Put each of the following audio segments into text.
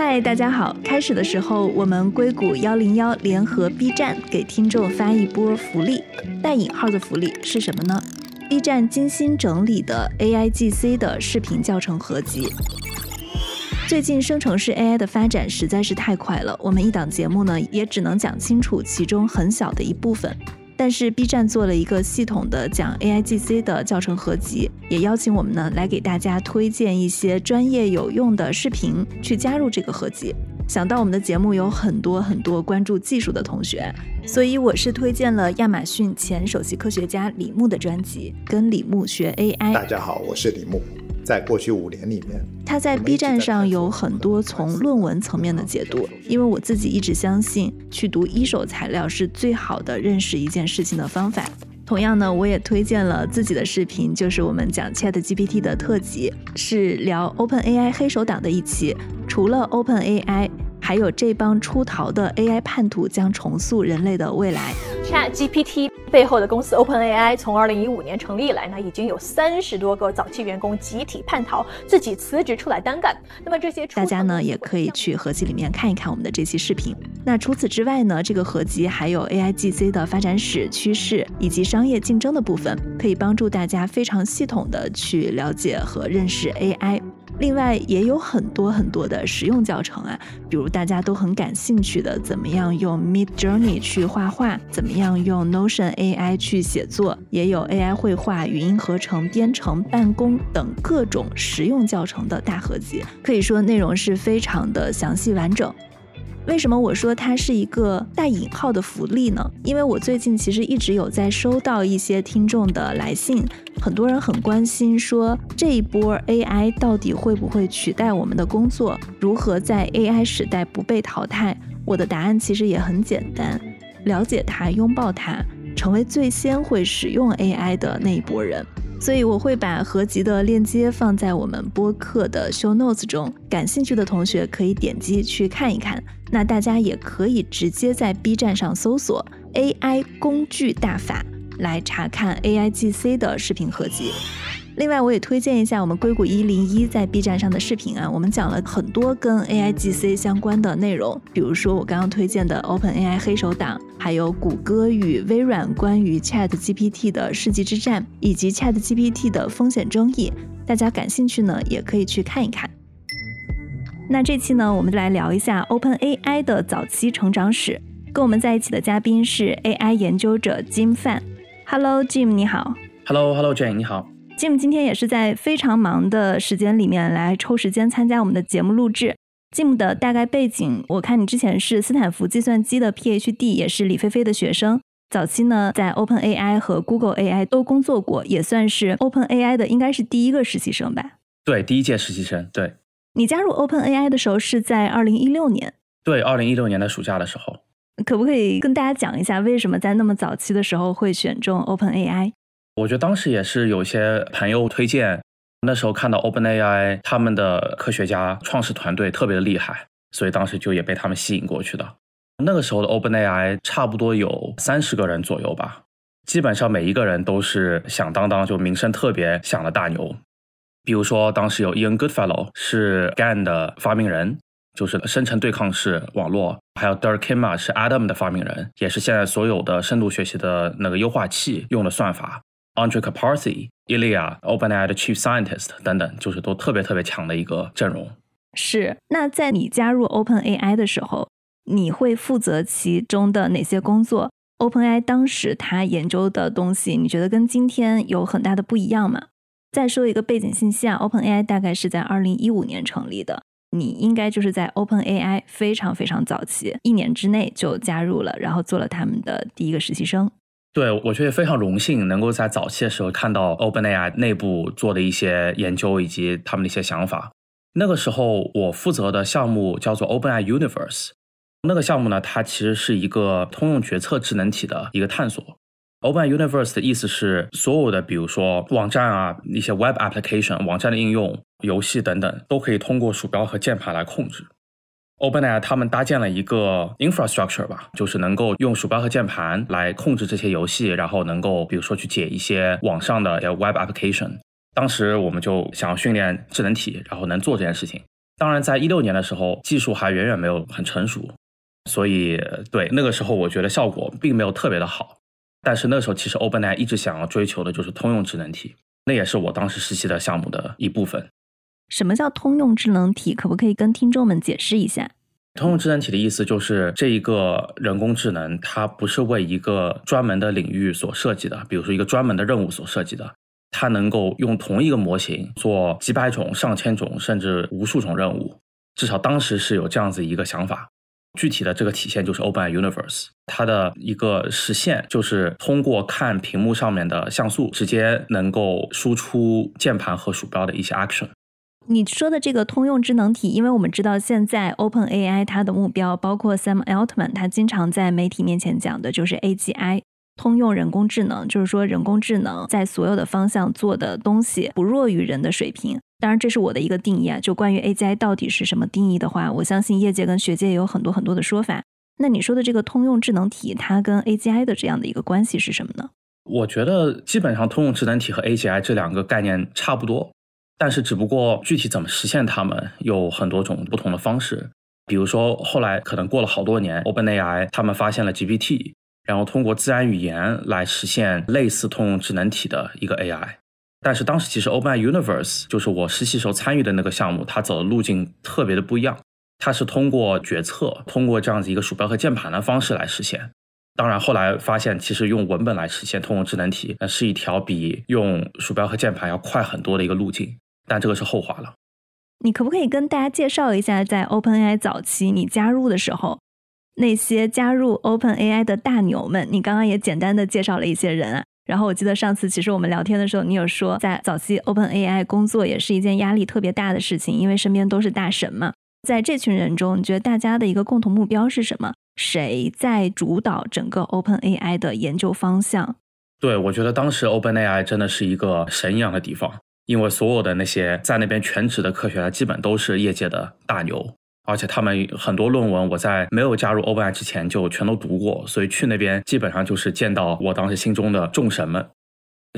嗨，大家好！开始的时候，我们硅谷幺零幺联合 B 站给听众发一波福利，带引号的福利是什么呢？B 站精心整理的 AIGC 的视频教程合集。最近生成式 AI 的发展实在是太快了，我们一档节目呢也只能讲清楚其中很小的一部分。但是 B 站做了一个系统的讲 AIGC 的教程合集，也邀请我们呢来给大家推荐一些专业有用的视频去加入这个合集。想到我们的节目有很多很多关注技术的同学，所以我是推荐了亚马逊前首席科学家李牧的专辑《跟李牧学 AI》。大家好，我是李牧。在过去五年里面，他在 B 站上有很多从论文层面的解读。因为我自己一直相信，去读一手材料是最好的认识一件事情的方法。同样呢，我也推荐了自己的视频，就是我们讲 Chat GPT 的特辑，是聊 Open AI 黑手党的一期。除了 Open AI，还有这帮出逃的 AI 叛徒将重塑人类的未来。Chat GPT。背后的公司 OpenAI 从2015年成立以来呢，已经有三十多个早期员工集体叛逃，自己辞职出来单干。那么这些大家呢也可以去合集里面看一看我们的这期视频。那除此之外呢，这个合集还有 AIGC 的发展史、趋势以及商业竞争的部分，可以帮助大家非常系统的去了解和认识 AI。另外也有很多很多的实用教程啊，比如大家都很感兴趣的，怎么样用 Mid Journey 去画画，怎么样用 Notion AI 去写作，也有 AI 绘画、语音合成、编程、办公等各种实用教程的大合集，可以说内容是非常的详细完整。为什么我说它是一个带引号的福利呢？因为我最近其实一直有在收到一些听众的来信，很多人很关心，说这一波 AI 到底会不会取代我们的工作？如何在 AI 时代不被淘汰？我的答案其实也很简单：了解它，拥抱它，成为最先会使用 AI 的那一波人。所以我会把合集的链接放在我们播客的 show notes 中，感兴趣的同学可以点击去看一看。那大家也可以直接在 B 站上搜索 AI 工具大法来查看 AIGC 的视频合集。另外，我也推荐一下我们硅谷一零一在 B 站上的视频啊，我们讲了很多跟 AIGC 相关的内容，比如说我刚刚推荐的 OpenAI 黑手党，还有谷歌与微软关于 ChatGPT 的世纪之战，以及 ChatGPT 的风险争议。大家感兴趣呢，也可以去看一看。那这期呢，我们就来聊一下 OpenAI 的早期成长史。跟我们在一起的嘉宾是 AI 研究者 Jim Fan。Hello，Jim，你好。Hello，Hello，Jane，你好。Jim 今天也是在非常忙的时间里面来抽时间参加我们的节目录制。Jim 的大概背景，我看你之前是斯坦福计算机的 PhD，也是李飞飞的学生。早期呢，在 OpenAI 和 Google AI 都工作过，也算是 OpenAI 的应该是第一个实习生吧？对，第一届实习生。对，你加入 OpenAI 的时候是在二零一六年。对，二零一六年的暑假的时候。可不可以跟大家讲一下，为什么在那么早期的时候会选中 OpenAI？我觉得当时也是有些朋友推荐，那时候看到 OpenAI 他们的科学家创始团队特别的厉害，所以当时就也被他们吸引过去的。那个时候的 OpenAI 差不多有三十个人左右吧，基本上每一个人都是响当当，就名声特别响的大牛。比如说当时有 Ian Goodfellow 是 GAN 的发明人，就是生成对抗式网络；还有 Dirk Kimma 是 Adam 的发明人，也是现在所有的深度学习的那个优化器用的算法。Andre Karpathy、Ilya、OpenAI 的 Chief Scientist 等等，就是都特别特别强的一个阵容。是。那在你加入 OpenAI 的时候，你会负责其中的哪些工作？OpenAI 当时他研究的东西，你觉得跟今天有很大的不一样吗？再说一个背景信息啊，OpenAI 大概是在二零一五年成立的，你应该就是在 OpenAI 非常非常早期，一年之内就加入了，然后做了他们的第一个实习生。对，我觉得非常荣幸能够在早期的时候看到 OpenAI 内部做的一些研究以及他们的一些想法。那个时候我负责的项目叫做 OpenAI Universe，那个项目呢，它其实是一个通用决策智能体的一个探索。Open Universe 的意思是所有的，比如说网站啊、一些 Web application、网站的应用、游戏等等，都可以通过鼠标和键盘来控制。OpenAI 他们搭建了一个 infrastructure 吧，就是能够用鼠标和键盘来控制这些游戏，然后能够比如说去解一些网上的 web application。当时我们就想要训练智能体，然后能做这件事情，当然，在一六年的时候，技术还远远没有很成熟，所以对那个时候我觉得效果并没有特别的好。但是那时候，其实 OpenAI 一直想要追求的就是通用智能体，那也是我当时实习的项目的一部分。什么叫通用智能体？可不可以跟听众们解释一下？通用智能体的意思就是这一个人工智能，它不是为一个专门的领域所设计的，比如说一个专门的任务所设计的，它能够用同一个模型做几百种、上千种甚至无数种任务。至少当时是有这样子一个想法。具体的这个体现就是 OpenAI Universe，它的一个实现就是通过看屏幕上面的像素，直接能够输出键盘和鼠标的一些 action。你说的这个通用智能体，因为我们知道现在 OpenAI 它的目标，包括 Sam Altman 他经常在媒体面前讲的就是 AGI，通用人工智能，就是说人工智能在所有的方向做的东西不弱于人的水平。当然，这是我的一个定义啊。就关于 AGI 到底是什么定义的话，我相信业界跟学界也有很多很多的说法。那你说的这个通用智能体，它跟 AGI 的这样的一个关系是什么呢？我觉得基本上通用智能体和 AGI 这两个概念差不多。但是，只不过具体怎么实现它们有很多种不同的方式。比如说，后来可能过了好多年，OpenAI 他们发现了 GPT，然后通过自然语言来实现类似通用智能体的一个 AI。但是当时其实 OpenAI Universe 就是我实习时候参与的那个项目，它走的路径特别的不一样。它是通过决策，通过这样子一个鼠标和键盘的方式来实现。当然，后来发现其实用文本来实现通用智能体，那是一条比用鼠标和键盘要快很多的一个路径。但这个是后话了。你可不可以跟大家介绍一下，在 OpenAI 早期你加入的时候，那些加入 OpenAI 的大牛们？你刚刚也简单的介绍了一些人啊。然后我记得上次其实我们聊天的时候，你有说在早期 OpenAI 工作也是一件压力特别大的事情，因为身边都是大神嘛。在这群人中，你觉得大家的一个共同目标是什么？谁在主导整个 OpenAI 的研究方向？对，我觉得当时 OpenAI 真的是一个神一样的地方。因为所有的那些在那边全职的科学家，基本都是业界的大牛，而且他们很多论文我在没有加入 OpenAI 之前就全都读过，所以去那边基本上就是见到我当时心中的众神们。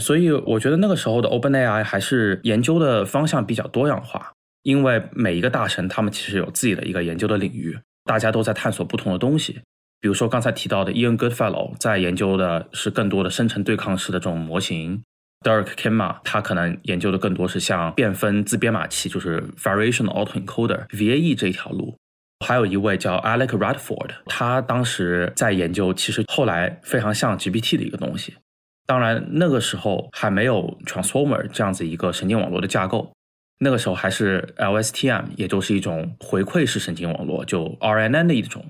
所以我觉得那个时候的 OpenAI 还是研究的方向比较多样化，因为每一个大神他们其实有自己的一个研究的领域，大家都在探索不同的东西。比如说刚才提到的 Ian Goodfellow 在研究的是更多的生成对抗式的这种模型。Derek Kema，他可能研究的更多是像变分自编码器，就是 Variational Autoencoder（VAE） 这一条路。还有一位叫 Alec Radford，他当时在研究，其实后来非常像 GPT 的一个东西。当然，那个时候还没有 Transformer 这样子一个神经网络的架构，那个时候还是 LSTM，也就是一种回馈式神经网络，就 RNN 的一种。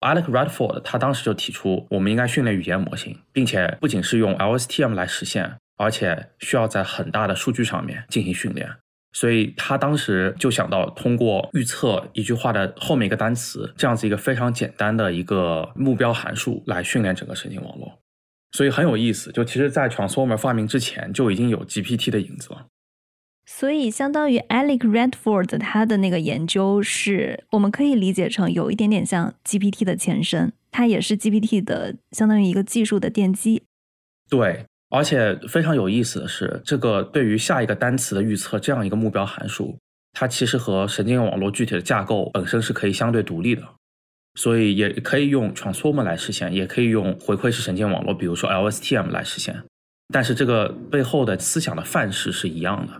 Alec Radford 他当时就提出，我们应该训练语言模型，并且不仅是用 LSTM 来实现。而且需要在很大的数据上面进行训练，所以他当时就想到通过预测一句话的后面一个单词这样子一个非常简单的一个目标函数来训练整个神经网络，所以很有意思。就其实，在 Transformer 发明之前就已经有 GPT 的影子了。所以，相当于 Alec Redford 他的那个研究是，我们可以理解成有一点点像 GPT 的前身，它也是 GPT 的相当于一个技术的奠基。对。而且非常有意思的是，这个对于下一个单词的预测这样一个目标函数，它其实和神经网络具体的架构本身是可以相对独立的，所以也可以用 transformer 来实现，也可以用回馈式神经网络，比如说 LSTM 来实现。但是这个背后的思想的范式是一样的。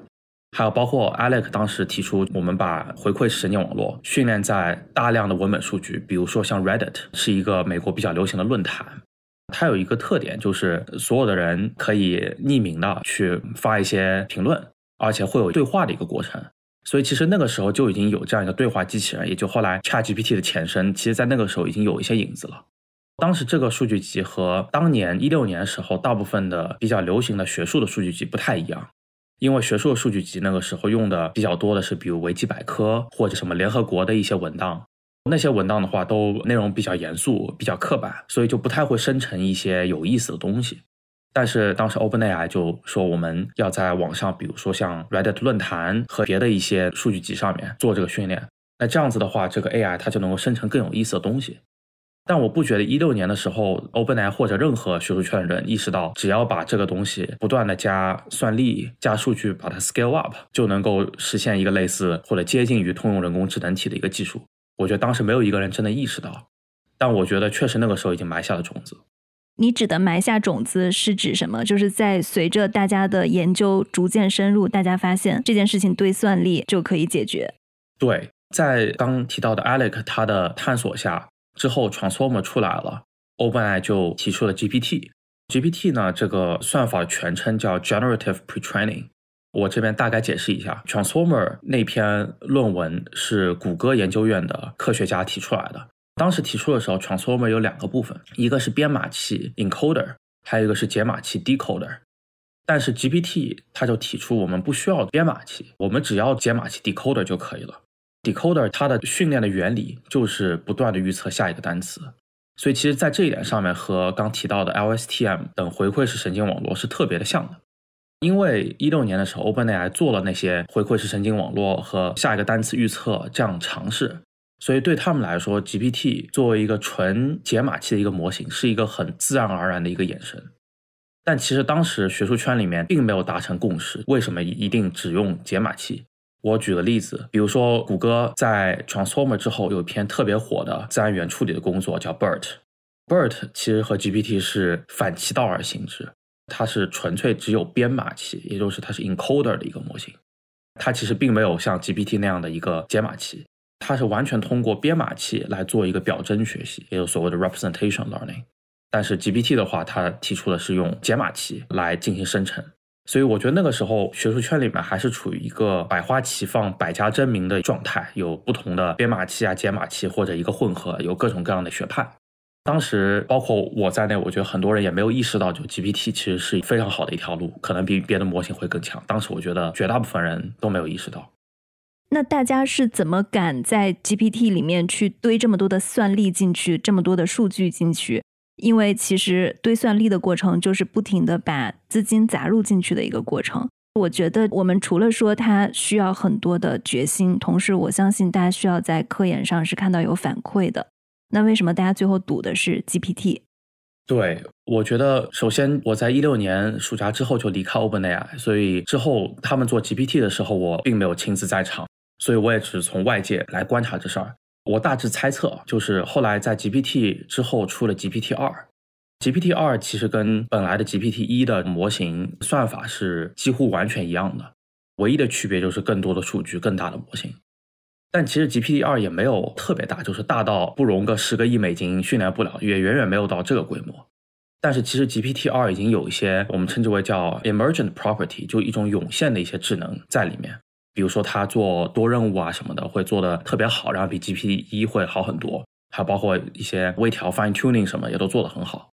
还有包括 Alec 当时提出，我们把回馈式神经网络训练在大量的文本数据，比如说像 Reddit 是一个美国比较流行的论坛。它有一个特点，就是所有的人可以匿名的去发一些评论，而且会有对话的一个过程。所以其实那个时候就已经有这样一个对话机器人，也就后来 ChatGPT 的前身，其实在那个时候已经有一些影子了。当时这个数据集和当年一六年时候大部分的比较流行的学术的数据集不太一样，因为学术的数据集那个时候用的比较多的是比如维基百科或者什么联合国的一些文档。那些文档的话，都内容比较严肃、比较刻板，所以就不太会生成一些有意思的东西。但是当时 OpenAI 就说，我们要在网上，比如说像 Reddit 论坛和别的一些数据集上面做这个训练。那这样子的话，这个 AI 它就能够生成更有意思的东西。但我不觉得一六年的时候，OpenAI 或者任何学术圈的人意识到，只要把这个东西不断的加算力、加数据，把它 scale up，就能够实现一个类似或者接近于通用人工智能体的一个技术。我觉得当时没有一个人真的意识到，但我觉得确实那个时候已经埋下了种子。你指的埋下种子是指什么？就是在随着大家的研究逐渐深入，大家发现这件事情对算力就可以解决。对，在刚提到的 Alec 他的探索下。之后，Transformer 出来了，OpenAI 就提出了 GPT。GPT 呢，这个算法全称叫 Generative Pretraining。我这边大概解释一下，Transformer 那篇论文是谷歌研究院的科学家提出来的。当时提出的时候，Transformer 有两个部分，一个是编码器 Encoder，还有一个是解码器 Decoder。但是 GPT 它就提出，我们不需要编码器，我们只要解码器 Decoder 就可以了。Decoder 它的训练的原理就是不断的预测下一个单词，所以其实，在这一点上面和刚提到的 LSTM 等回馈式神经网络是特别的像的。因为一六年的时候，OpenAI 做了那些回馈式神经网络和下一个单词预测这样尝试，所以对他们来说，GPT 作为一个纯解码器的一个模型，是一个很自然而然的一个眼神。但其实当时学术圈里面并没有达成共识，为什么一定只用解码器？我举个例子，比如说谷歌在 Transformer 之后有一篇特别火的自然语言处理的工作，叫 BERT。BERT 其实和 GPT 是反其道而行之，它是纯粹只有编码器，也就是它是 encoder 的一个模型。它其实并没有像 GPT 那样的一个解码器，它是完全通过编码器来做一个表征学习，也有所谓的 representation learning。但是 GPT 的话，它提出的是用解码器来进行生成。所以我觉得那个时候学术圈里面还是处于一个百花齐放、百家争鸣的状态，有不同的编码器啊、解码器或者一个混合，有各种各样的学派。当时包括我在内，我觉得很多人也没有意识到，就 GPT 其实是非常好的一条路，可能比别的模型会更强。当时我觉得绝大部分人都没有意识到。那大家是怎么敢在 GPT 里面去堆这么多的算力进去，这么多的数据进去？因为其实堆算力的过程就是不停的把资金砸入进去的一个过程。我觉得我们除了说它需要很多的决心，同时我相信大家需要在科研上是看到有反馈的。那为什么大家最后赌的是 GPT？对，我觉得首先我在一六年暑假之后就离开 OpenAI，所以之后他们做 GPT 的时候，我并没有亲自在场，所以我也只从外界来观察这事儿。我大致猜测，就是后来在 GPT 之后出了 GPT 二，GPT 二其实跟本来的 GPT 一的模型算法是几乎完全一样的，唯一的区别就是更多的数据、更大的模型。但其实 GPT 二也没有特别大，就是大到不融个十个亿美金训练不了，也远远没有到这个规模。但是其实 GPT 二已经有一些我们称之为叫 emergent property，就一种涌现的一些智能在里面。比如说，它做多任务啊什么的，会做的特别好，然后比 GPT 一会好很多。还包括一些微调、fine tuning 什么，也都做得很好。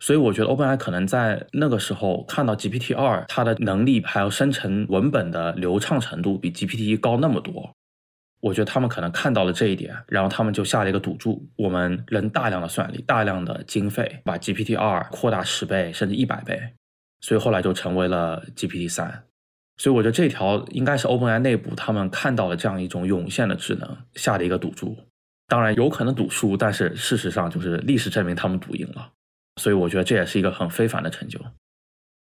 所以我觉得 OpenAI 可能在那个时候看到 GPT 二它的能力，还有生成文本的流畅程度比 GPT 一高那么多。我觉得他们可能看到了这一点，然后他们就下了一个赌注：我们扔大量的算力、大量的经费，把 GPT 二扩大十倍甚至一百倍。所以后来就成为了 GPT 三。所以我觉得这条应该是 OpenAI 内部他们看到了这样一种涌现的智能下的一个赌注，当然有可能赌输，但是事实上就是历史证明他们赌赢了，所以我觉得这也是一个很非凡的成就。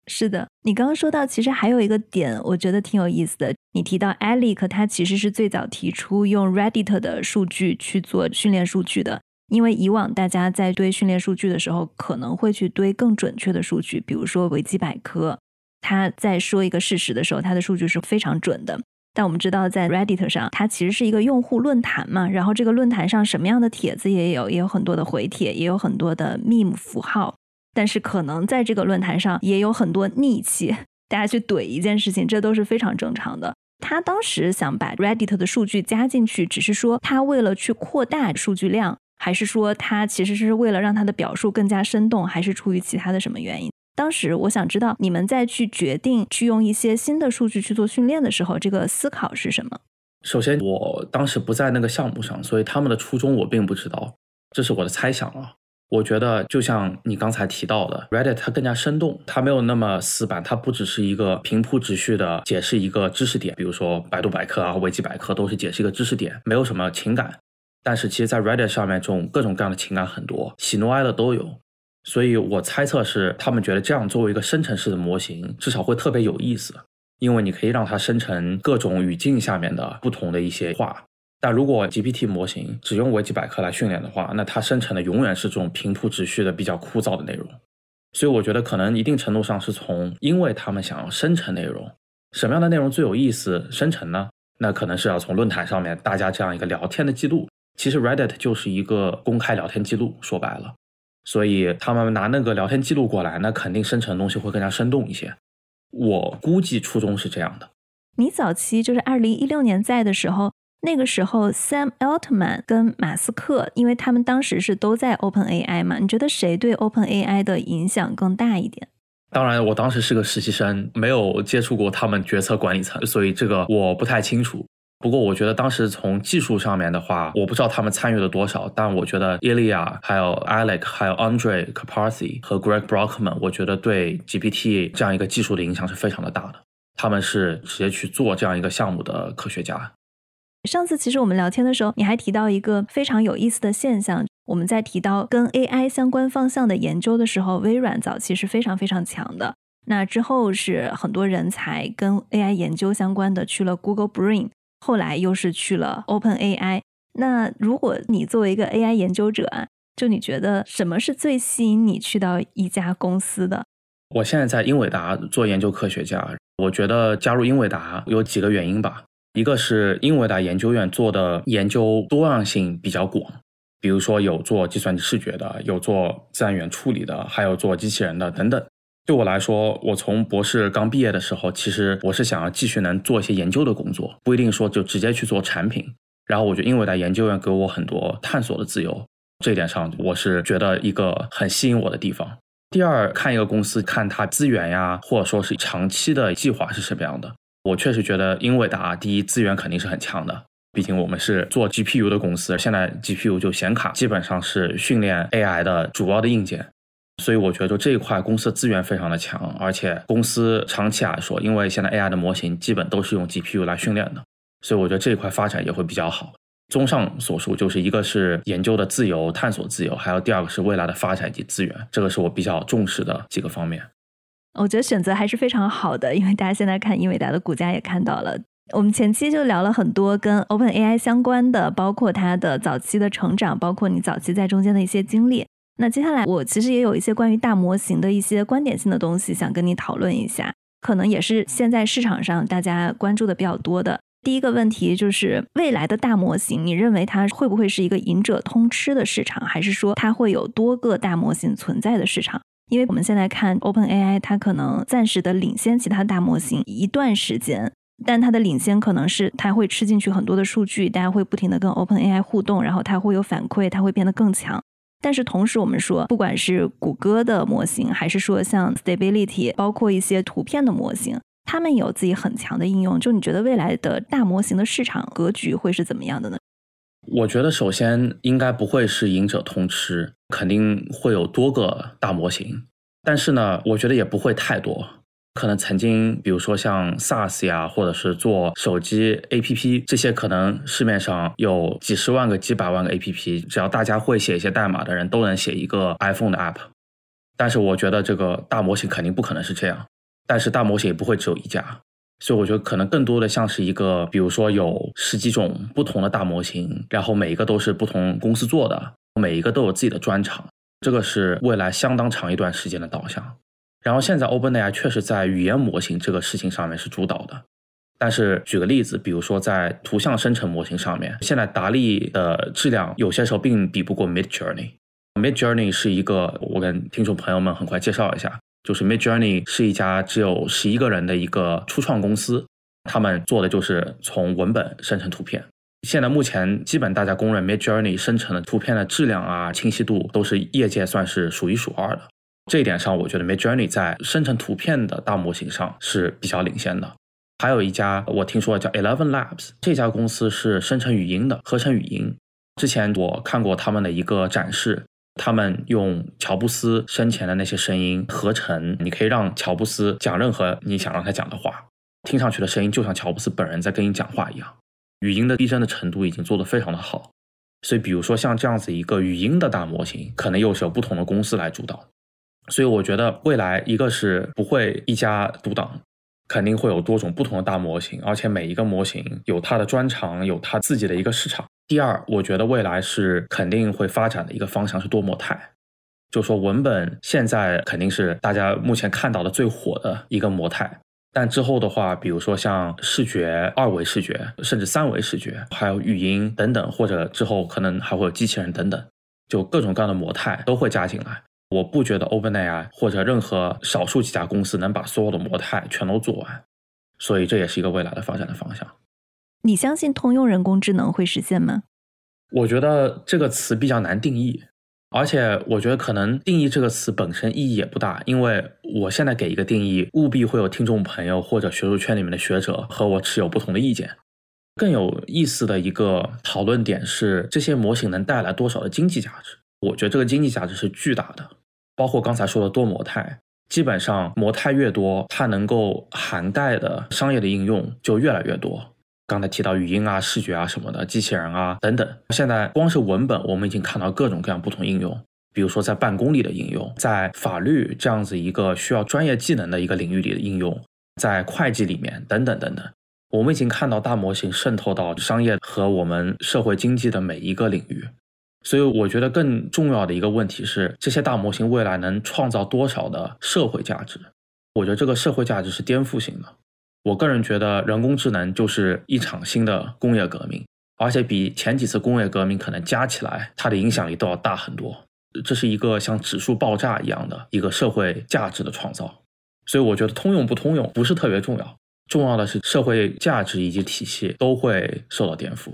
是的，你刚刚说到，其实还有一个点，我觉得挺有意思的。你提到 Alec，他其实是最早提出用 Reddit 的数据去做训练数据的，因为以往大家在堆训练数据的时候，可能会去堆更准确的数据，比如说维基百科。他在说一个事实的时候，他的数据是非常准的。但我们知道，在 Reddit 上，它其实是一个用户论坛嘛。然后这个论坛上什么样的帖子也有，也有很多的回帖，也有很多的 meme 符号。但是可能在这个论坛上也有很多逆气，大家去怼一件事情，这都是非常正常的。他当时想把 Reddit 的数据加进去，只是说他为了去扩大数据量，还是说他其实是为了让他的表述更加生动，还是出于其他的什么原因？当时我想知道，你们在去决定去用一些新的数据去做训练的时候，这个思考是什么？首先，我当时不在那个项目上，所以他们的初衷我并不知道，这是我的猜想啊。我觉得就像你刚才提到的，Reddit 它更加生动，它没有那么死板，它不只是一个平铺直叙的解释一个知识点，比如说百度百科啊、维基百科都是解释一个知识点，没有什么情感。但是其实，在 Reddit 上面，这种各种各样的情感很多，喜怒哀乐都有。所以我猜测是他们觉得这样作为一个生成式的模型，至少会特别有意思，因为你可以让它生成各种语境下面的不同的一些话。但如果 GPT 模型只用维基百科来训练的话，那它生成的永远是这种平铺直叙的比较枯燥的内容。所以我觉得可能一定程度上是从，因为他们想要生成内容，什么样的内容最有意思生成呢？那可能是要从论坛上面大家这样一个聊天的记录。其实 Reddit 就是一个公开聊天记录，说白了，所以他们拿那个聊天记录过来，那肯定生成的东西会更加生动一些。我估计初衷是这样的。你早期就是二零一六年在的时候，那个时候 Sam Altman 跟马斯克，因为他们当时是都在 Open AI 嘛，你觉得谁对 Open AI 的影响更大一点？当然，我当时是个实习生，没有接触过他们决策管理层，所以这个我不太清楚。不过，我觉得当时从技术上面的话，我不知道他们参与了多少，但我觉得 Ilya、还有 Alec、还有 Andre Karpathy 和 Greg Brockman，我觉得对 GPT 这样一个技术的影响是非常的大的。他们是直接去做这样一个项目的科学家。上次其实我们聊天的时候，你还提到一个非常有意思的现象，我们在提到跟 AI 相关方向的研究的时候，微软早期是非常非常强的。那之后是很多人才跟 AI 研究相关的去了 Google Brain。后来又是去了 Open AI。那如果你作为一个 AI 研究者啊，就你觉得什么是最吸引你去到一家公司的？我现在在英伟达做研究科学家，我觉得加入英伟达有几个原因吧。一个是英伟达研究院做的研究多样性比较广，比如说有做计算机视觉的，有做自然语言处理的，还有做机器人的等等。对我来说，我从博士刚毕业的时候，其实我是想要继续能做一些研究的工作，不一定说就直接去做产品。然后我觉得英伟达研究院给我很多探索的自由，这一点上我是觉得一个很吸引我的地方。第二，看一个公司，看它资源呀，或者说是长期的计划是什么样的。我确实觉得英伟达第一资源肯定是很强的，毕竟我们是做 GPU 的公司，现在 GPU 就显卡基本上是训练 AI 的主要的硬件。所以我觉得，这一块公司资源非常的强，而且公司长期来说，因为现在 AI 的模型基本都是用 GPU 来训练的，所以我觉得这一块发展也会比较好。综上所述，就是一个是研究的自由、探索自由，还有第二个是未来的发展及资源，这个是我比较重视的几个方面。我觉得选择还是非常好的，因为大家现在看英伟达的股价也看到了，我们前期就聊了很多跟 OpenAI 相关的，包括它的早期的成长，包括你早期在中间的一些经历。那接下来我其实也有一些关于大模型的一些观点性的东西想跟你讨论一下，可能也是现在市场上大家关注的比较多的。第一个问题就是未来的大模型，你认为它会不会是一个赢者通吃的市场，还是说它会有多个大模型存在的市场？因为我们现在看 Open AI，它可能暂时的领先其他大模型一段时间，但它的领先可能是它会吃进去很多的数据，大家会不停的跟 Open AI 互动，然后它会有反馈，它会变得更强。但是同时，我们说，不管是谷歌的模型，还是说像 Stability，包括一些图片的模型，他们有自己很强的应用。就你觉得未来的大模型的市场格局会是怎么样的呢？我觉得首先应该不会是赢者通吃，肯定会有多个大模型。但是呢，我觉得也不会太多。可能曾经，比如说像 SaaS 呀，或者是做手机 APP 这些，可能市面上有几十万个、几百万个 APP，只要大家会写一些代码的人，都能写一个 iPhone 的 App。但是我觉得这个大模型肯定不可能是这样，但是大模型也不会只有一家，所以我觉得可能更多的像是一个，比如说有十几种不同的大模型，然后每一个都是不同公司做的，每一个都有自己的专长，这个是未来相当长一段时间的导向。然后现在 OpenAI 确实在语言模型这个事情上面是主导的，但是举个例子，比如说在图像生成模型上面，现在达利的质量有些时候并比不过 Midjourney。Midjourney 是一个，我跟听众朋友们很快介绍一下，就是 Midjourney 是一家只有十一个人的一个初创公司，他们做的就是从文本生成图片。现在目前基本大家公认 Midjourney 生成的图片的质量啊、清晰度都是业界算是数一数二的。这一点上，我觉得 Midjourney 在生成图片的大模型上是比较领先的。还有一家我听说叫 Eleven Labs，这家公司是生成语音的，合成语音。之前我看过他们的一个展示，他们用乔布斯生前的那些声音合成，你可以让乔布斯讲任何你想让他讲的话，听上去的声音就像乔布斯本人在跟你讲话一样。语音的逼真的程度已经做得非常的好。所以，比如说像这样子一个语音的大模型，可能又是由不同的公司来主导。所以，我觉得未来一个是不会一家独挡，肯定会有多种不同的大模型，而且每一个模型有它的专长，有它自己的一个市场。第二，我觉得未来是肯定会发展的一个方向是多模态，就说文本现在肯定是大家目前看到的最火的一个模态。但之后的话，比如说像视觉、二维视觉，甚至三维视觉，还有语音等等，或者之后可能还会有机器人等等，就各种各样的模态都会加进来。我不觉得 OpenAI 或者任何少数几家公司能把所有的模态全都做完，所以这也是一个未来的发展的方向。你相信通用人工智能会实现吗？我觉得这个词比较难定义。而且我觉得可能定义这个词本身意义也不大，因为我现在给一个定义，务必会有听众朋友或者学术圈里面的学者和我持有不同的意见。更有意思的一个讨论点是，这些模型能带来多少的经济价值？我觉得这个经济价值是巨大的。包括刚才说的多模态，基本上模态越多，它能够涵盖的商业的应用就越来越多。刚才提到语音啊、视觉啊什么的，机器人啊等等。现在光是文本，我们已经看到各种各样不同应用，比如说在办公里的应用，在法律这样子一个需要专业技能的一个领域里的应用，在会计里面等等等等。我们已经看到大模型渗透到商业和我们社会经济的每一个领域。所以，我觉得更重要的一个问题是，这些大模型未来能创造多少的社会价值？我觉得这个社会价值是颠覆性的。我个人觉得，人工智能就是一场新的工业革命，而且比前几次工业革命可能加起来，它的影响力都要大很多。这是一个像指数爆炸一样的一个社会价值的创造。所以，我觉得通用不通用不是特别重要，重要的是社会价值以及体系都会受到颠覆。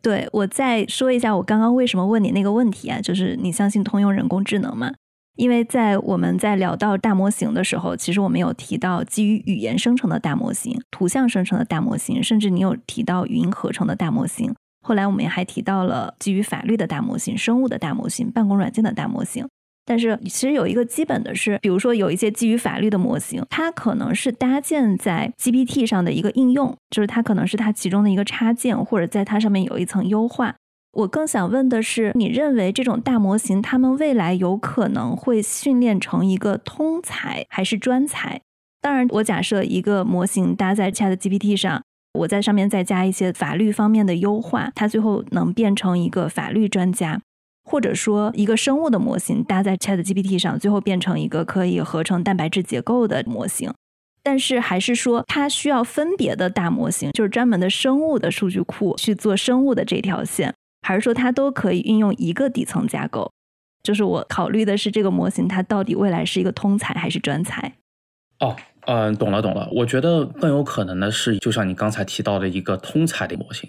对我再说一下，我刚刚为什么问你那个问题啊？就是你相信通用人工智能吗？因为在我们在聊到大模型的时候，其实我们有提到基于语言生成的大模型、图像生成的大模型，甚至你有提到语音合成的大模型。后来我们也还提到了基于法律的大模型、生物的大模型、办公软件的大模型。但是其实有一个基本的是，比如说有一些基于法律的模型，它可能是搭建在 GPT 上的一个应用，就是它可能是它其中的一个插件，或者在它上面有一层优化。我更想问的是，你认为这种大模型，他们未来有可能会训练成一个通才还是专才？当然，我假设一个模型搭在 Chat GPT 上，我在上面再加一些法律方面的优化，它最后能变成一个法律专家；或者说，一个生物的模型搭在 Chat GPT 上，最后变成一个可以合成蛋白质结构的模型。但是，还是说它需要分别的大模型，就是专门的生物的数据库去做生物的这条线。还是说它都可以运用一个底层架构？就是我考虑的是这个模型它到底未来是一个通才还是专才？哦，嗯，懂了懂了。我觉得更有可能的是，就像你刚才提到的一个通才的模型。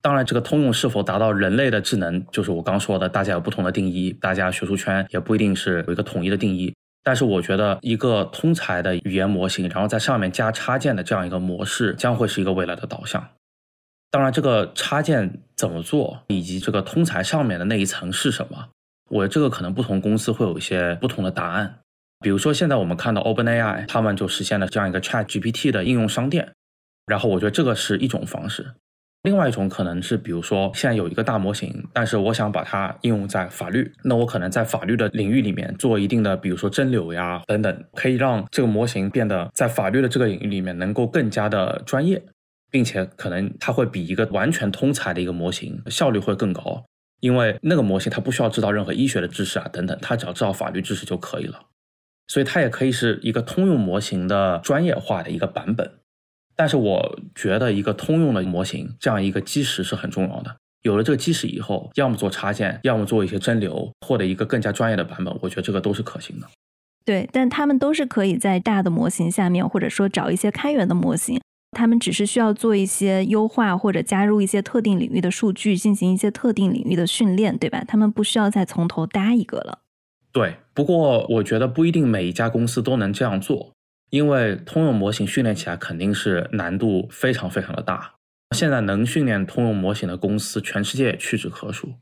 当然，这个通用是否达到人类的智能，就是我刚说的，大家有不同的定义，大家学术圈也不一定是有一个统一的定义。但是我觉得一个通才的语言模型，然后在上面加插件的这样一个模式，将会是一个未来的导向。当然，这个插件怎么做，以及这个通才上面的那一层是什么，我这个可能不同公司会有一些不同的答案。比如说，现在我们看到 OpenAI，他们就实现了这样一个 ChatGPT 的应用商店，然后我觉得这个是一种方式。另外一种可能是，比如说现在有一个大模型，但是我想把它应用在法律，那我可能在法律的领域里面做一定的，比如说蒸馏呀等等，可以让这个模型变得在法律的这个领域里面能够更加的专业。并且可能它会比一个完全通才的一个模型效率会更高，因为那个模型它不需要知道任何医学的知识啊等等，它只要知道法律知识就可以了。所以它也可以是一个通用模型的专业化的一个版本。但是我觉得一个通用的模型这样一个基石是很重要的。有了这个基石以后，要么做插件，要么做一些蒸馏，获得一个更加专业的版本，我觉得这个都是可行的。对，但他们都是可以在大的模型下面，或者说找一些开源的模型。他们只是需要做一些优化，或者加入一些特定领域的数据，进行一些特定领域的训练，对吧？他们不需要再从头搭一个了。对，不过我觉得不一定每一家公司都能这样做，因为通用模型训练起来肯定是难度非常非常的大。现在能训练通用模型的公司，全世界屈指可数。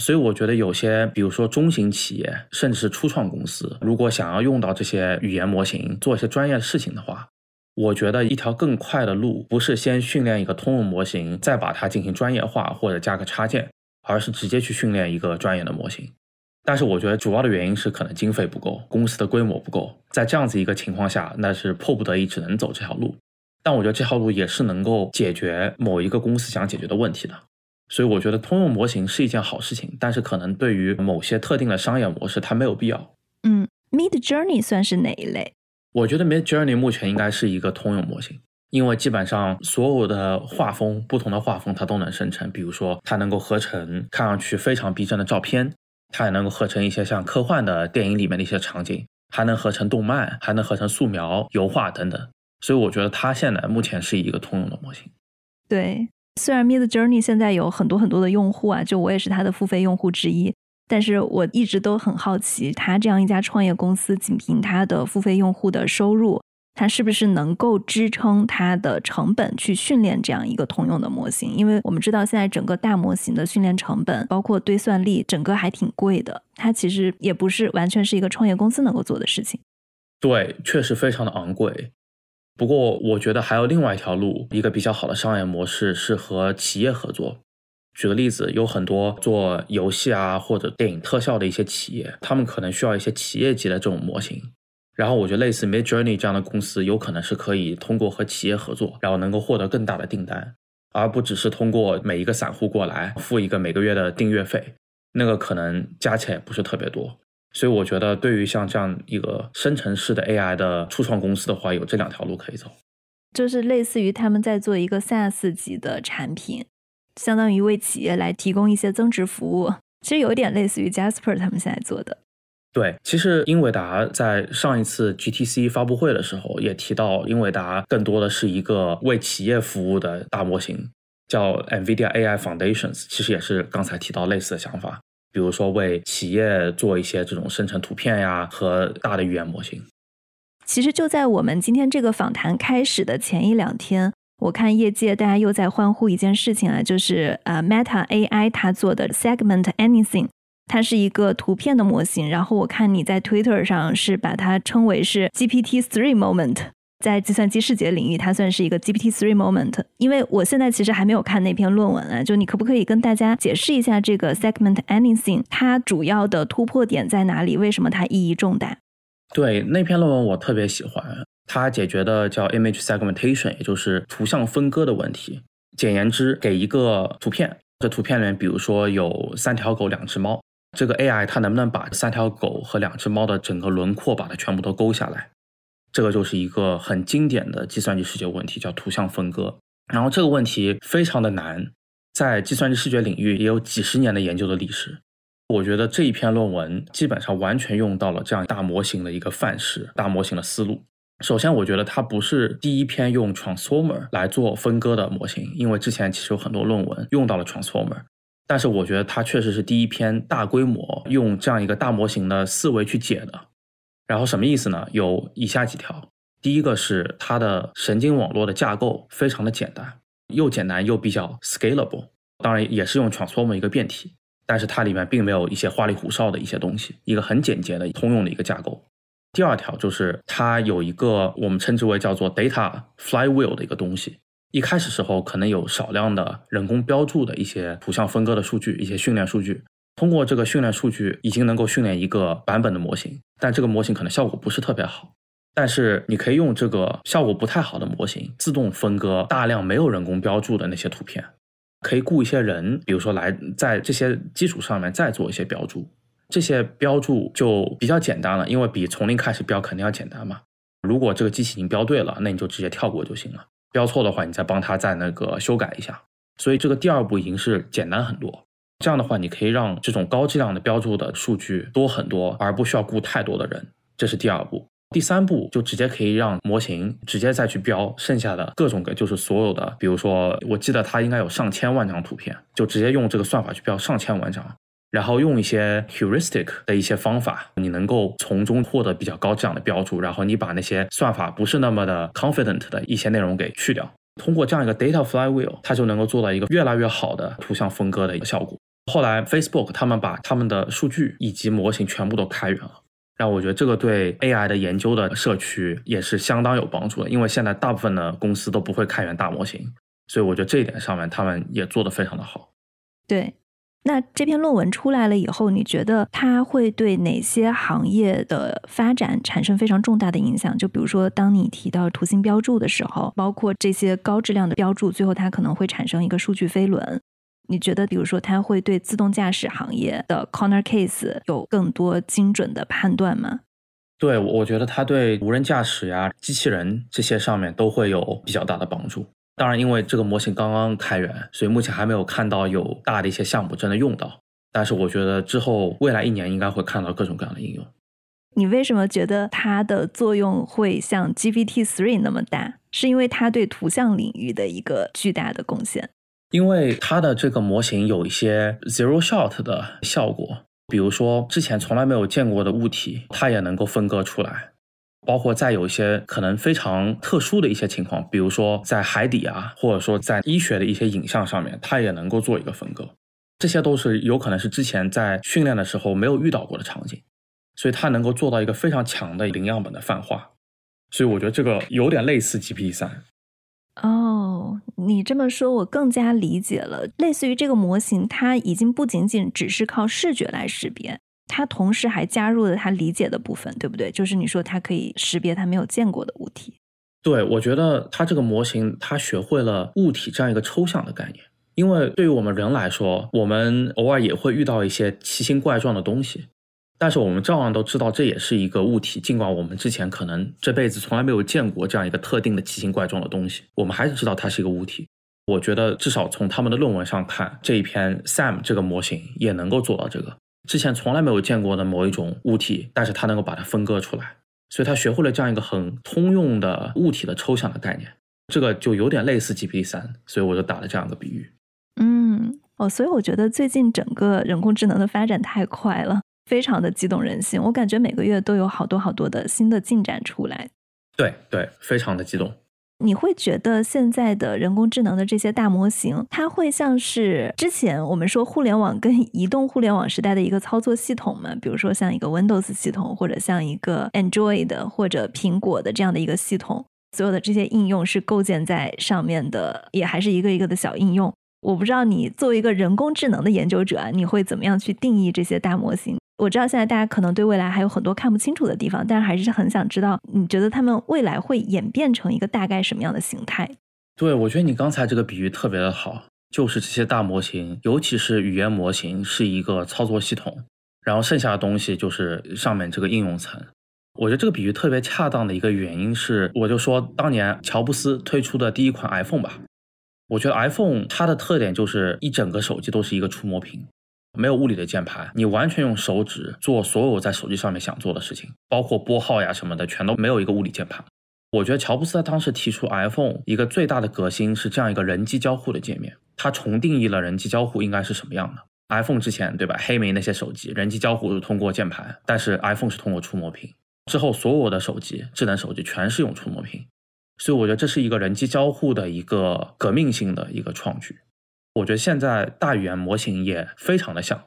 所以我觉得有些，比如说中型企业，甚至是初创公司，如果想要用到这些语言模型做一些专业的事情的话，我觉得一条更快的路，不是先训练一个通用模型，再把它进行专业化或者加个插件，而是直接去训练一个专业的模型。但是我觉得主要的原因是可能经费不够，公司的规模不够，在这样子一个情况下，那是迫不得已只能走这条路。但我觉得这条路也是能够解决某一个公司想解决的问题的。所以我觉得通用模型是一件好事情，但是可能对于某些特定的商业模式，它没有必要。嗯，Mid Journey 算是哪一类？我觉得 Mid Journey 目前应该是一个通用模型，因为基本上所有的画风，不同的画风它都能生成。比如说，它能够合成看上去非常逼真的照片，它也能够合成一些像科幻的电影里面的一些场景，还能合成动漫，还能合成素描、油画等等。所以我觉得它现在目前是一个通用的模型。对。虽然 Mid Journey 现在有很多很多的用户啊，就我也是它的付费用户之一，但是我一直都很好奇，它这样一家创业公司，仅凭它的付费用户的收入，它是不是能够支撑它的成本去训练这样一个通用的模型？因为我们知道现在整个大模型的训练成本，包括堆算力，整个还挺贵的，它其实也不是完全是一个创业公司能够做的事情。对，确实非常的昂贵。不过，我觉得还有另外一条路，一个比较好的商业模式是和企业合作。举个例子，有很多做游戏啊或者电影特效的一些企业，他们可能需要一些企业级的这种模型。然后，我觉得类似 Mid Journey 这样的公司，有可能是可以通过和企业合作，然后能够获得更大的订单，而不只是通过每一个散户过来付一个每个月的订阅费，那个可能加起来也不是特别多。所以我觉得，对于像这样一个生成式的 AI 的初创公司的话，有这两条路可以走，就是类似于他们在做一个 SaaS 级的产品，相当于为企业来提供一些增值服务。其实有一点类似于 Jasper 他们现在做的。对，其实英伟达在上一次 GTC 发布会的时候也提到，英伟达更多的是一个为企业服务的大模型，叫 NVIDIA AI Foundations，其实也是刚才提到类似的想法。比如说，为企业做一些这种生成图片呀和大的语言模型。其实就在我们今天这个访谈开始的前一两天，我看业界大家又在欢呼一件事情啊，就是呃 Meta AI 它做的 Segment Anything，它是一个图片的模型。然后我看你在 Twitter 上是把它称为是 GPT Three Moment。在计算机视觉领域，它算是一个 GPT three moment。因为我现在其实还没有看那篇论文啊，就你可不可以跟大家解释一下这个 segment anything 它主要的突破点在哪里？为什么它意义重大？对那篇论文我特别喜欢，它解决的叫 image segmentation，也就是图像分割的问题。简言之，给一个图片，这图片里面比如说有三条狗、两只猫，这个 AI 它能不能把三条狗和两只猫的整个轮廓把它全部都勾下来？这个就是一个很经典的计算机视觉问题，叫图像分割。然后这个问题非常的难，在计算机视觉领域也有几十年的研究的历史。我觉得这一篇论文基本上完全用到了这样大模型的一个范式、大模型的思路。首先，我觉得它不是第一篇用 transformer 来做分割的模型，因为之前其实有很多论文用到了 transformer。但是我觉得它确实是第一篇大规模用这样一个大模型的思维去解的。然后什么意思呢？有以下几条。第一个是它的神经网络的架构非常的简单，又简单又比较 scalable。当然也是用 transformer 一个变体，但是它里面并没有一些花里胡哨的一些东西，一个很简洁的通用的一个架构。第二条就是它有一个我们称之为叫做 data flywheel 的一个东西。一开始时候可能有少量的人工标注的一些图像分割的数据，一些训练数据。通过这个训练数据，已经能够训练一个版本的模型，但这个模型可能效果不是特别好。但是你可以用这个效果不太好的模型，自动分割大量没有人工标注的那些图片，可以雇一些人，比如说来在这些基础上面再做一些标注。这些标注就比较简单了，因为比从零开始标肯定要简单嘛。如果这个机器已经标对了，那你就直接跳过就行了。标错的话，你再帮他再那个修改一下。所以这个第二步已经是简单很多。这样的话，你可以让这种高质量的标注的数据多很多，而不需要雇太多的人。这是第二步。第三步就直接可以让模型直接再去标剩下的各种个，就是所有的，比如说，我记得它应该有上千万张图片，就直接用这个算法去标上千万张，然后用一些 heuristic 的一些方法，你能够从中获得比较高质量的标注，然后你把那些算法不是那么的 confident 的一些内容给去掉。通过这样一个 data flywheel，它就能够做到一个越来越好的图像分割的一个效果。后来，Facebook 他们把他们的数据以及模型全部都开源了，让我觉得这个对 AI 的研究的社区也是相当有帮助的。因为现在大部分的公司都不会开源大模型，所以我觉得这一点上面他们也做得非常的好。对，那这篇论文出来了以后，你觉得它会对哪些行业的发展产生非常重大的影响？就比如说，当你提到图形标注的时候，包括这些高质量的标注，最后它可能会产生一个数据飞轮。你觉得，比如说，它会对自动驾驶行业的 corner case 有更多精准的判断吗？对，我觉得它对无人驾驶呀、机器人这些上面都会有比较大的帮助。当然，因为这个模型刚刚开源，所以目前还没有看到有大的一些项目真的用到。但是我觉得之后未来一年应该会看到各种各样的应用。你为什么觉得它的作用会像 GPT Three 那么大？是因为它对图像领域的一个巨大的贡献？因为它的这个模型有一些 zero shot 的效果，比如说之前从来没有见过的物体，它也能够分割出来。包括在有一些可能非常特殊的一些情况，比如说在海底啊，或者说在医学的一些影像上面，它也能够做一个分割，这些都是有可能是之前在训练的时候没有遇到过的场景，所以它能够做到一个非常强的零样本的泛化，所以我觉得这个有点类似 GPT 三。哦，你这么说，我更加理解了，类似于这个模型，它已经不仅仅只是靠视觉来识别。它同时还加入了它理解的部分，对不对？就是你说它可以识别它没有见过的物体。对，我觉得它这个模型，它学会了物体这样一个抽象的概念。因为对于我们人来说，我们偶尔也会遇到一些奇形怪状的东西，但是我们照样都知道这也是一个物体。尽管我们之前可能这辈子从来没有见过这样一个特定的奇形怪状的东西，我们还是知道它是一个物体。我觉得至少从他们的论文上看，这一篇 Sam 这个模型也能够做到这个。之前从来没有见过的某一种物体，但是它能够把它分割出来，所以他学会了这样一个很通用的物体的抽象的概念，这个就有点类似 GPT 三，所以我就打了这样一个比喻。嗯，哦，所以我觉得最近整个人工智能的发展太快了，非常的激动人心，我感觉每个月都有好多好多的新的进展出来。对对，非常的激动。你会觉得现在的人工智能的这些大模型，它会像是之前我们说互联网跟移动互联网时代的一个操作系统吗？比如说像一个 Windows 系统，或者像一个 Android 或者苹果的这样的一个系统，所有的这些应用是构建在上面的，也还是一个一个的小应用。我不知道你作为一个人工智能的研究者，你会怎么样去定义这些大模型？我知道现在大家可能对未来还有很多看不清楚的地方，但是还是很想知道，你觉得他们未来会演变成一个大概什么样的形态？对，我觉得你刚才这个比喻特别的好，就是这些大模型，尤其是语言模型，是一个操作系统，然后剩下的东西就是上面这个应用层。我觉得这个比喻特别恰当的一个原因是，我就说当年乔布斯推出的第一款 iPhone 吧，我觉得 iPhone 它的特点就是一整个手机都是一个触摸屏。没有物理的键盘，你完全用手指做所有在手机上面想做的事情，包括拨号呀什么的，全都没有一个物理键盘。我觉得乔布斯他当时提出 iPhone 一个最大的革新是这样一个人机交互的界面，它重定义了人机交互应该是什么样的。iPhone 之前对吧，黑莓那些手机人机交互是通过键盘，但是 iPhone 是通过触摸屏。之后所有的手机智能手机全是用触摸屏，所以我觉得这是一个人机交互的一个革命性的一个创举。我觉得现在大语言模型也非常的像，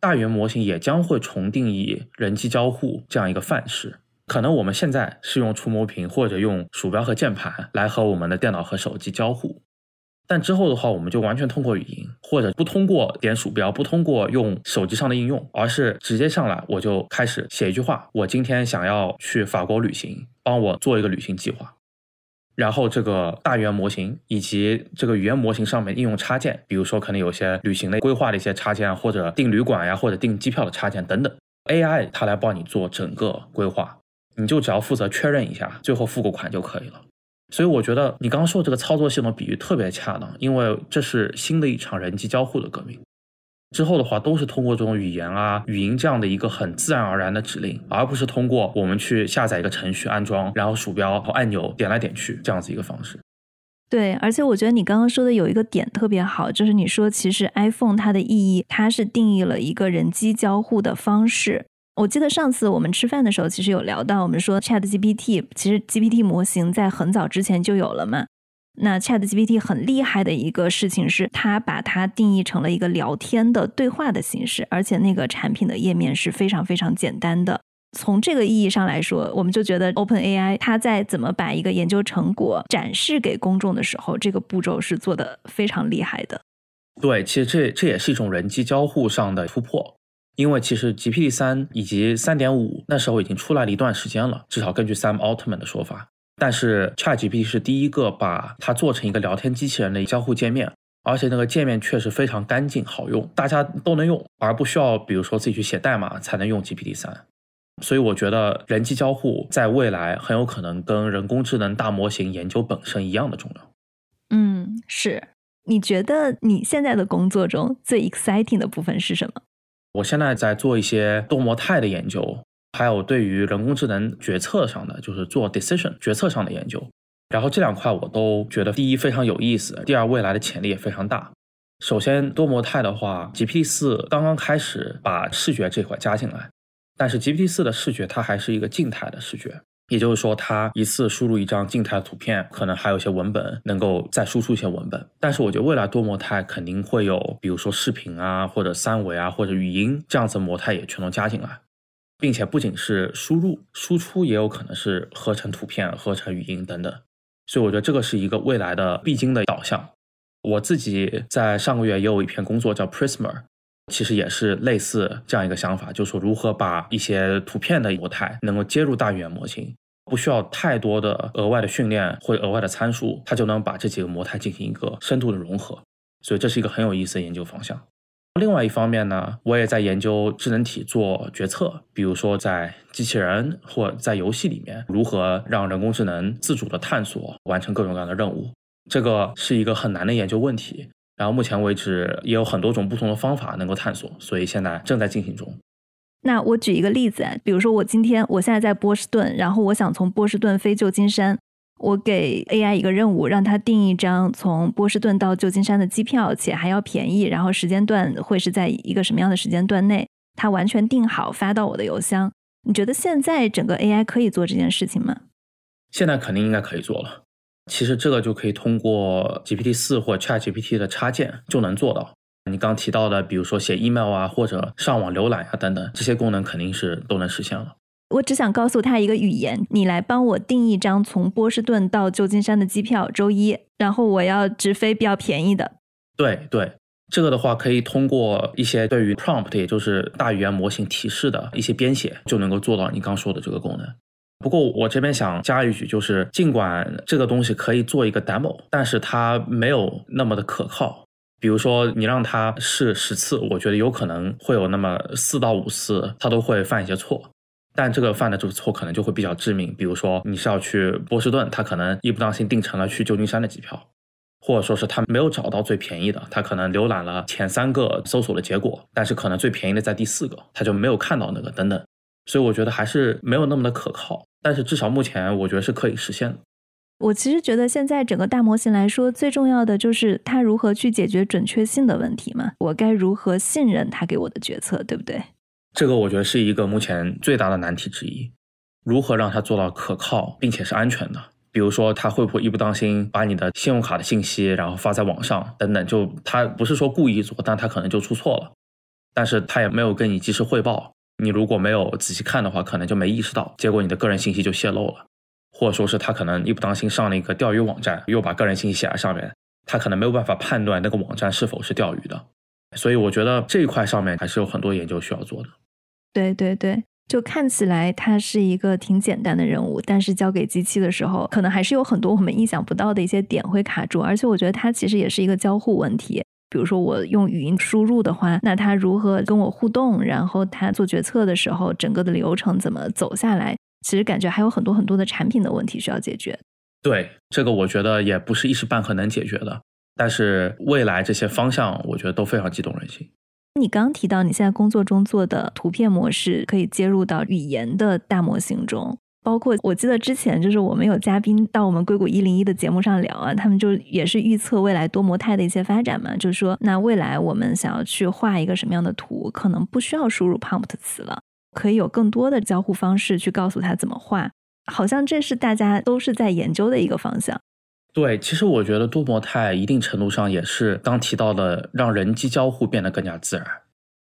大语言模型也将会重定义人机交互这样一个范式。可能我们现在是用触摸屏或者用鼠标和键盘来和我们的电脑和手机交互，但之后的话，我们就完全通过语音，或者不通过点鼠标，不通过用手机上的应用，而是直接上来我就开始写一句话：我今天想要去法国旅行，帮我做一个旅行计划。然后这个大语言模型以及这个语言模型上面应用插件，比如说可能有些旅行的规划的一些插件啊，或者订旅馆呀，或者订机票的插件等等，AI 它来帮你做整个规划，你就只要负责确认一下，最后付个款就可以了。所以我觉得你刚刚说这个操作系统比喻特别恰当，因为这是新的一场人机交互的革命。之后的话，都是通过这种语言啊、语音这样的一个很自然而然的指令，而不是通过我们去下载一个程序、安装，然后鼠标和按钮点来点去这样子一个方式。对，而且我觉得你刚刚说的有一个点特别好，就是你说其实 iPhone 它的意义，它是定义了一个人机交互的方式。我记得上次我们吃饭的时候，其实有聊到，我们说 Chat GPT，其实 GPT 模型在很早之前就有了嘛。那 Chat GPT 很厉害的一个事情是，它把它定义成了一个聊天的对话的形式，而且那个产品的页面是非常非常简单的。从这个意义上来说，我们就觉得 Open AI 它在怎么把一个研究成果展示给公众的时候，这个步骤是做的非常厉害的。对，其实这这也是一种人机交互上的突破，因为其实 GPT 三以及三点五那时候已经出来了一段时间了，至少根据 Sam Altman 的说法。但是 ChatGPT 是第一个把它做成一个聊天机器人的交互界面，而且那个界面确实非常干净好用，大家都能用，而不需要比如说自己去写代码才能用 GPT 三。所以我觉得人机交互在未来很有可能跟人工智能大模型研究本身一样的重要。嗯，是。你觉得你现在的工作中最 exciting 的部分是什么？我现在在做一些多模态的研究，还有对于人工智能决策上的，就是做 decision 决策上的研究。然后这两块我都觉得，第一非常有意思，第二未来的潜力也非常大。首先多模态的话，GPT 四刚刚开始把视觉这块加进来。但是 GPT 四的视觉它还是一个静态的视觉，也就是说，它一次输入一张静态的图片，可能还有一些文本能够再输出一些文本。但是我觉得未来多模态肯定会有，比如说视频啊，或者三维啊，或者语音这样子模态也全都加进来，并且不仅是输入，输出也有可能是合成图片、合成语音等等。所以我觉得这个是一个未来的必经的导向。我自己在上个月也有一篇工作叫 Prisma。其实也是类似这样一个想法，就是说如何把一些图片的模态能够接入大语言模型，不需要太多的额外的训练或者额外的参数，它就能把这几个模态进行一个深度的融合。所以这是一个很有意思的研究方向。另外一方面呢，我也在研究智能体做决策，比如说在机器人或在游戏里面，如何让人工智能自主的探索，完成各种各样的任务。这个是一个很难的研究问题。然后目前为止也有很多种不同的方法能够探索，所以现在正在进行中。那我举一个例子，比如说我今天我现在在波士顿，然后我想从波士顿飞旧金山，我给 AI 一个任务，让它订一张从波士顿到旧金山的机票，且还要便宜，然后时间段会是在一个什么样的时间段内，它完全定好发到我的邮箱。你觉得现在整个 AI 可以做这件事情吗？现在肯定应该可以做了。其实这个就可以通过 GPT 四或 Chat GPT 的插件就能做到。你刚提到的，比如说写 email 啊，或者上网浏览啊等等，这些功能肯定是都能实现了。我只想告诉他一个语言，你来帮我订一张从波士顿到旧金山的机票，周一，然后我要直飞比较便宜的。对对，这个的话可以通过一些对于 prompt，也就是大语言模型提示的一些编写，就能够做到你刚说的这个功能。不过我这边想加一句，就是尽管这个东西可以做一个 demo，但是它没有那么的可靠。比如说你让它试十次，我觉得有可能会有那么四到五次，它都会犯一些错。但这个犯的这个错可能就会比较致命。比如说你是要去波士顿，他可能一不当心订成了去旧金山的机票，或者说是他没有找到最便宜的，他可能浏览了前三个搜索的结果，但是可能最便宜的在第四个，他就没有看到那个等等。所以我觉得还是没有那么的可靠。但是至少目前，我觉得是可以实现的。我其实觉得现在整个大模型来说，最重要的就是它如何去解决准确性的问题嘛。我该如何信任它给我的决策，对不对？这个我觉得是一个目前最大的难题之一。如何让它做到可靠并且是安全的？比如说，它会不会一不当心把你的信用卡的信息然后发在网上等等？就它不是说故意做，但它可能就出错了，但是他也没有跟你及时汇报。你如果没有仔细看的话，可能就没意识到，结果你的个人信息就泄露了，或者说是他可能一不当心上了一个钓鱼网站，又把个人信息写在上面，他可能没有办法判断那个网站是否是钓鱼的，所以我觉得这一块上面还是有很多研究需要做的。对对对，就看起来它是一个挺简单的任务，但是交给机器的时候，可能还是有很多我们意想不到的一些点会卡住，而且我觉得它其实也是一个交互问题。比如说我用语音输入的话，那它如何跟我互动？然后它做决策的时候，整个的流程怎么走下来？其实感觉还有很多很多的产品的问题需要解决。对，这个我觉得也不是一时半刻能解决的。但是未来这些方向，我觉得都非常激动人心。你刚提到你现在工作中做的图片模式可以接入到语言的大模型中。包括我记得之前就是我们有嘉宾到我们硅谷一零一的节目上聊啊，他们就也是预测未来多模态的一些发展嘛，就是说那未来我们想要去画一个什么样的图，可能不需要输入 prompt 词了，可以有更多的交互方式去告诉他怎么画，好像这是大家都是在研究的一个方向。对，其实我觉得多模态一定程度上也是刚提到的，让人机交互变得更加自然。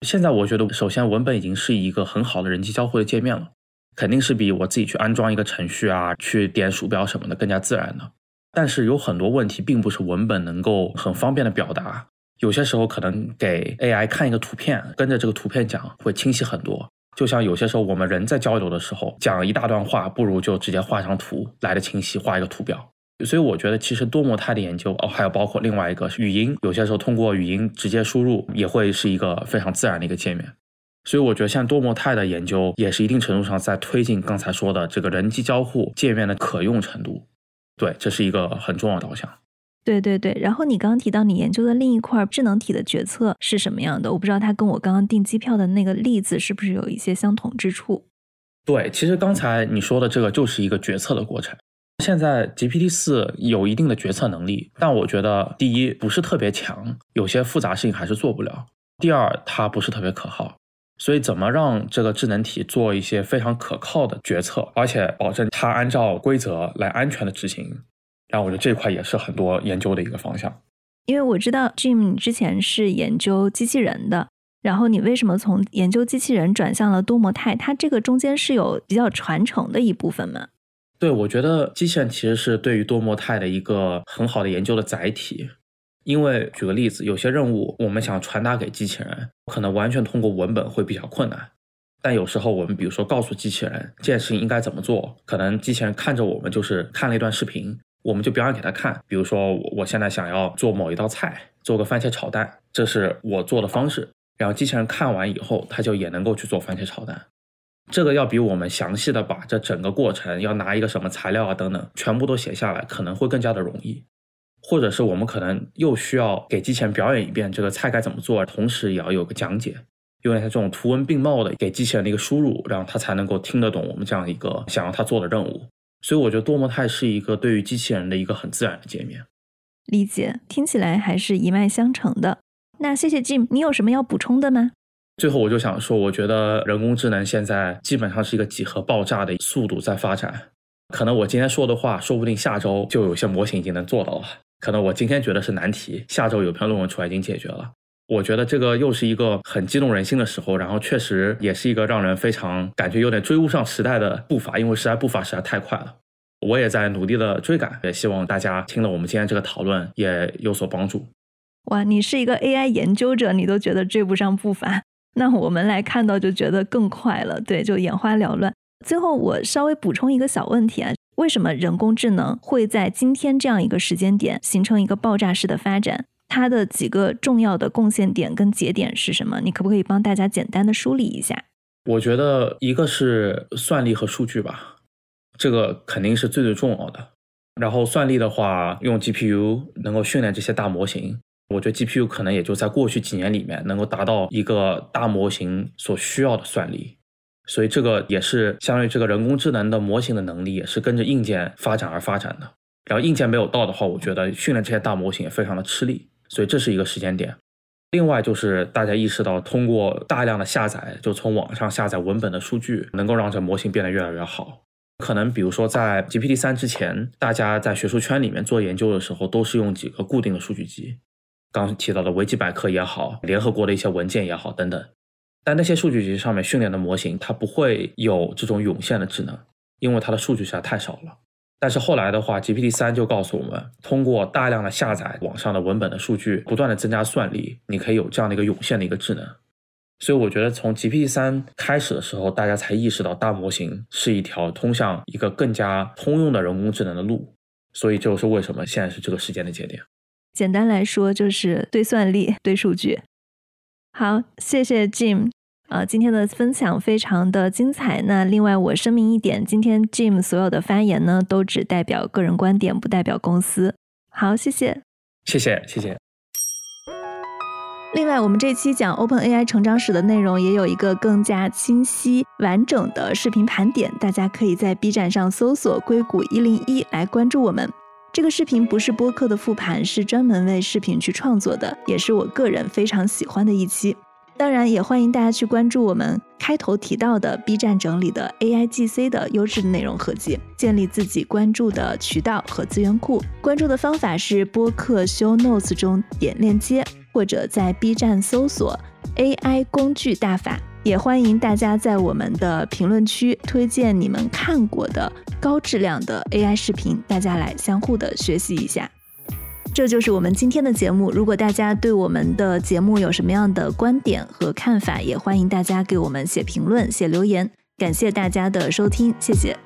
现在我觉得，首先文本已经是一个很好的人机交互的界面了。肯定是比我自己去安装一个程序啊，去点鼠标什么的更加自然的。但是有很多问题并不是文本能够很方便的表达，有些时候可能给 AI 看一个图片，跟着这个图片讲会清晰很多。就像有些时候我们人在交流的时候，讲一大段话，不如就直接画张图来的清晰，画一个图表。所以我觉得其实多模态的研究哦，还有包括另外一个语音，有些时候通过语音直接输入也会是一个非常自然的一个界面。所以我觉得像多模态的研究也是一定程度上在推进刚才说的这个人机交互界面的可用程度。对，这是一个很重要的导向。对对对，然后你刚刚提到你研究的另一块智能体的决策是什么样的？我不知道它跟我刚刚订机票的那个例子是不是有一些相同之处。对，其实刚才你说的这个就是一个决策的过程。现在 GPT 四有一定的决策能力，但我觉得第一不是特别强，有些复杂事情还是做不了。第二，它不是特别可靠。所以，怎么让这个智能体做一些非常可靠的决策，而且保证它按照规则来安全的执行？然后，我觉得这块也是很多研究的一个方向。因为我知道 Jim 之前是研究机器人的，然后你为什么从研究机器人转向了多模态？它这个中间是有比较传承的一部分吗？对，我觉得机器人其实是对于多模态的一个很好的研究的载体。因为举个例子，有些任务我们想传达给机器人，可能完全通过文本会比较困难。但有时候我们比如说告诉机器人这件事情应该怎么做，可能机器人看着我们就是看了一段视频，我们就表演给他看。比如说我我现在想要做某一道菜，做个番茄炒蛋，这是我做的方式。然后机器人看完以后，他就也能够去做番茄炒蛋。这个要比我们详细的把这整个过程要拿一个什么材料啊等等全部都写下来，可能会更加的容易。或者是我们可能又需要给机器人表演一遍这个菜该怎么做，同时也要有个讲解，有点像这种图文并茂的给机器人的一个输入，然后它才能够听得懂我们这样一个想要它做的任务。所以我觉得多模态是一个对于机器人的一个很自然的界面。理解，听起来还是一脉相承的。那谢谢 Jim，你有什么要补充的吗？最后我就想说，我觉得人工智能现在基本上是一个几何爆炸的速度在发展，可能我今天说的话，说不定下周就有些模型已经能做到了。可能我今天觉得是难题，下周有篇论文出来已经解决了。我觉得这个又是一个很激动人心的时候，然后确实也是一个让人非常感觉有点追不上时代的步伐，因为时代步伐实在太快了。我也在努力的追赶，也希望大家听了我们今天这个讨论也有所帮助。哇，你是一个 AI 研究者，你都觉得追不上步伐，那我们来看到就觉得更快了。对，就眼花缭乱。最后我稍微补充一个小问题啊。为什么人工智能会在今天这样一个时间点形成一个爆炸式的发展？它的几个重要的贡献点跟节点是什么？你可不可以帮大家简单的梳理一下？我觉得一个是算力和数据吧，这个肯定是最最重要的。然后算力的话，用 GPU 能够训练这些大模型，我觉得 GPU 可能也就在过去几年里面能够达到一个大模型所需要的算力。所以这个也是相当于这个人工智能的模型的能力也是跟着硬件发展而发展的。然后硬件没有到的话，我觉得训练这些大模型也非常的吃力。所以这是一个时间点。另外就是大家意识到，通过大量的下载，就从网上下载文本的数据，能够让这模型变得越来越好。可能比如说在 GPT 三之前，大家在学术圈里面做研究的时候，都是用几个固定的数据集，刚提到的维基百科也好，联合国的一些文件也好等等。但那些数据集上面训练的模型，它不会有这种涌现的智能，因为它的数据实在太少了。但是后来的话，GPT 三就告诉我们，通过大量的下载网上的文本的数据，不断的增加算力，你可以有这样的一个涌现的一个智能。所以我觉得从 GPT 三开始的时候，大家才意识到大模型是一条通向一个更加通用的人工智能的路。所以这就是为什么现在是这个时间的节点。简单来说，就是对算力、对数据。好，谢谢 Jim，呃，今天的分享非常的精彩。那另外我声明一点，今天 Jim 所有的发言呢，都只代表个人观点，不代表公司。好，谢谢，谢谢，谢谢。另外，我们这期讲 Open AI 成长史的内容，也有一个更加清晰完整的视频盘点，大家可以在 B 站上搜索“硅谷一零一”来关注我们。这个视频不是播客的复盘，是专门为视频去创作的，也是我个人非常喜欢的一期。当然，也欢迎大家去关注我们开头提到的 B 站整理的 AI GC 的优质内容合集，建立自己关注的渠道和资源库。关注的方法是播客 Show Notes 中点链接，或者在 B 站搜索 AI 工具大法。也欢迎大家在我们的评论区推荐你们看过的高质量的 AI 视频，大家来相互的学习一下。这就是我们今天的节目。如果大家对我们的节目有什么样的观点和看法，也欢迎大家给我们写评论、写留言。感谢大家的收听，谢谢。